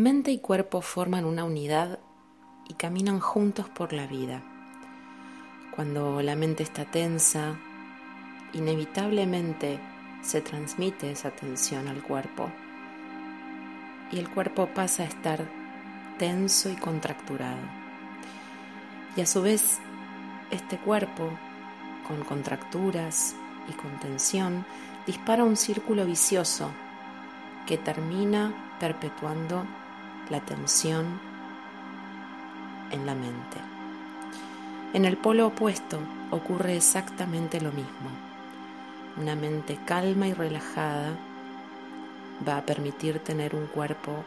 Mente y cuerpo forman una unidad y caminan juntos por la vida. Cuando la mente está tensa, inevitablemente se transmite esa tensión al cuerpo y el cuerpo pasa a estar tenso y contracturado. Y a su vez, este cuerpo, con contracturas y con tensión, dispara un círculo vicioso que termina perpetuando la tensión en la mente. En el polo opuesto ocurre exactamente lo mismo. Una mente calma y relajada va a permitir tener un cuerpo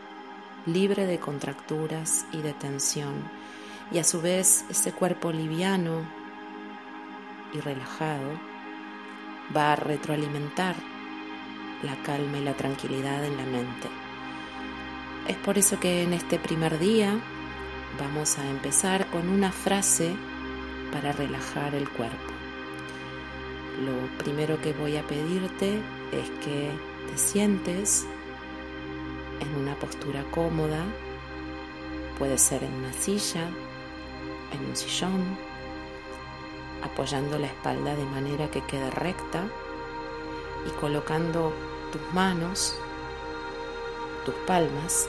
libre de contracturas y de tensión y a su vez ese cuerpo liviano y relajado va a retroalimentar la calma y la tranquilidad en la mente. Es por eso que en este primer día vamos a empezar con una frase para relajar el cuerpo. Lo primero que voy a pedirte es que te sientes en una postura cómoda, puede ser en una silla, en un sillón, apoyando la espalda de manera que quede recta y colocando tus manos tus palmas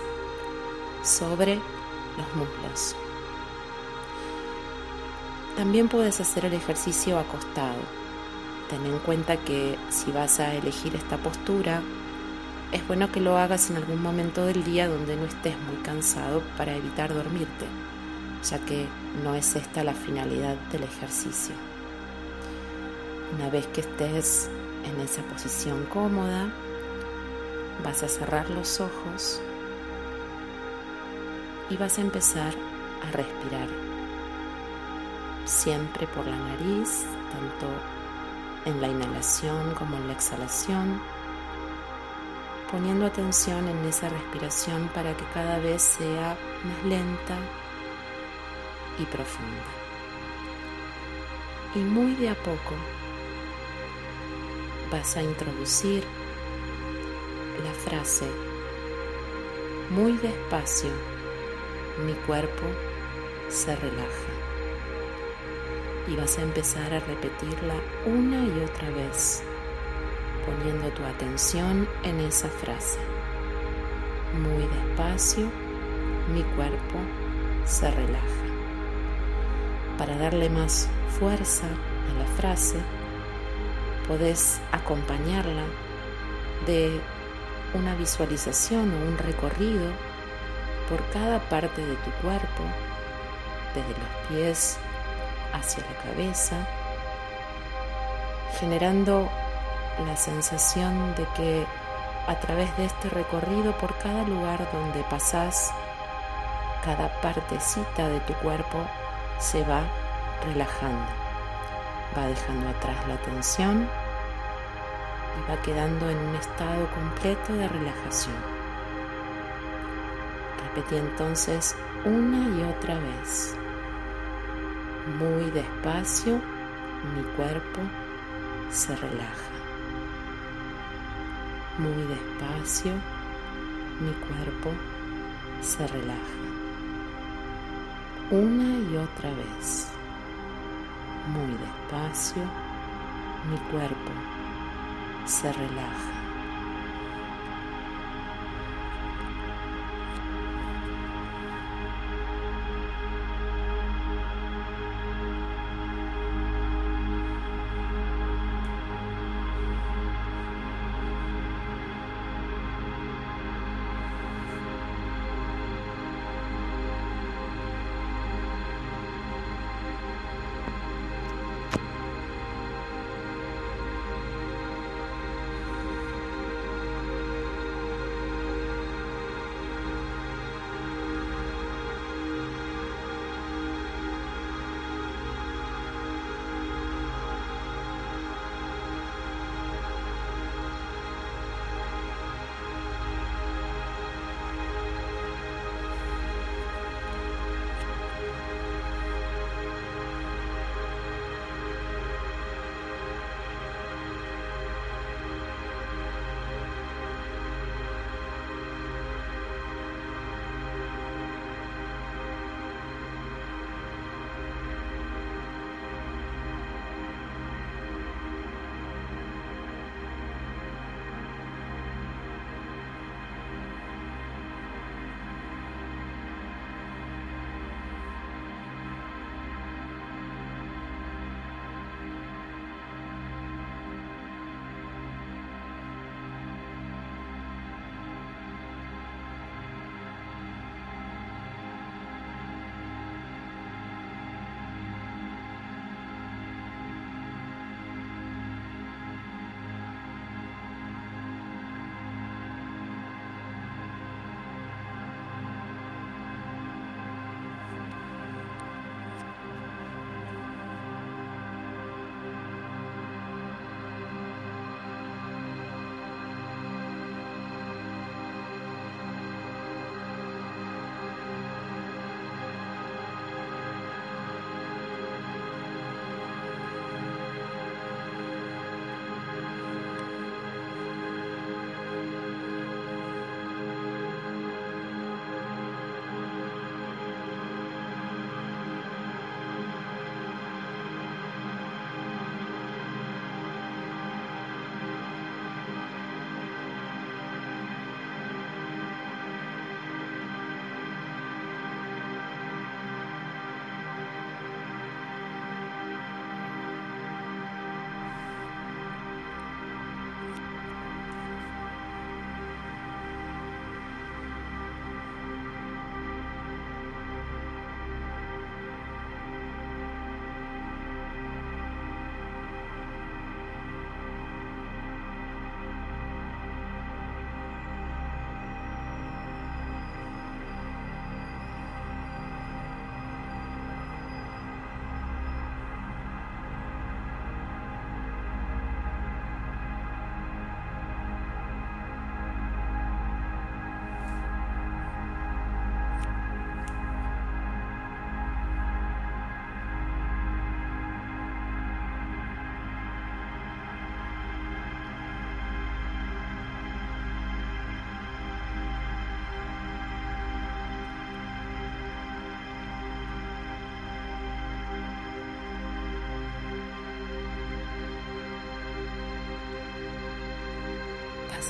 sobre los muslos. También puedes hacer el ejercicio acostado. Ten en cuenta que si vas a elegir esta postura, es bueno que lo hagas en algún momento del día donde no estés muy cansado para evitar dormirte, ya que no es esta la finalidad del ejercicio. Una vez que estés en esa posición cómoda, vas a cerrar los ojos y vas a empezar a respirar. Siempre por la nariz, tanto en la inhalación como en la exhalación, poniendo atención en esa respiración para que cada vez sea más lenta y profunda. Y muy de a poco vas a introducir la frase muy despacio, mi cuerpo se relaja. Y vas a empezar a repetirla una y otra vez, poniendo tu atención en esa frase. Muy despacio, mi cuerpo se relaja. Para darle más fuerza a la frase, podés acompañarla de una visualización o un recorrido por cada parte de tu cuerpo, desde los pies hacia la cabeza, generando la sensación de que a través de este recorrido por cada lugar donde pasás, cada partecita de tu cuerpo se va relajando, va dejando atrás la tensión y va quedando en un estado completo de relajación. Repetí entonces una y otra vez. Muy despacio mi cuerpo se relaja. Muy despacio mi cuerpo se relaja. Una y otra vez. Muy despacio mi cuerpo se relaja.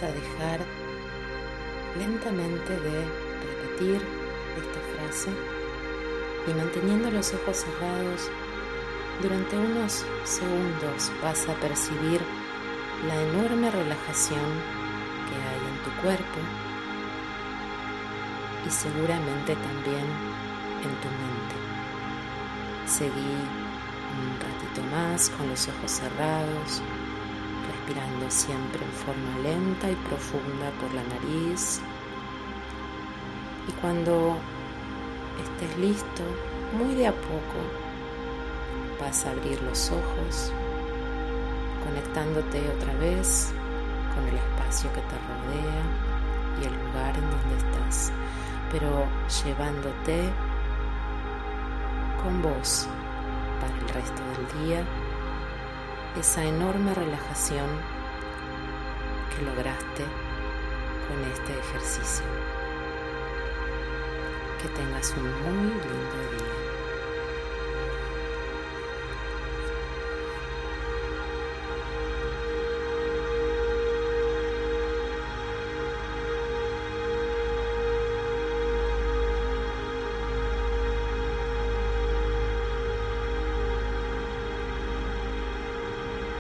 A dejar lentamente de repetir esta frase y manteniendo los ojos cerrados durante unos segundos vas a percibir la enorme relajación que hay en tu cuerpo y seguramente también en tu mente. Seguí un ratito más con los ojos cerrados, respirando siempre en forma lenta y profunda por la nariz. Y cuando estés listo, muy de a poco, vas a abrir los ojos, conectándote otra vez con el espacio que te rodea y el lugar en donde estás, pero llevándote con vos para el resto del día esa enorme relajación que lograste con este ejercicio. Que tengas un muy lindo día.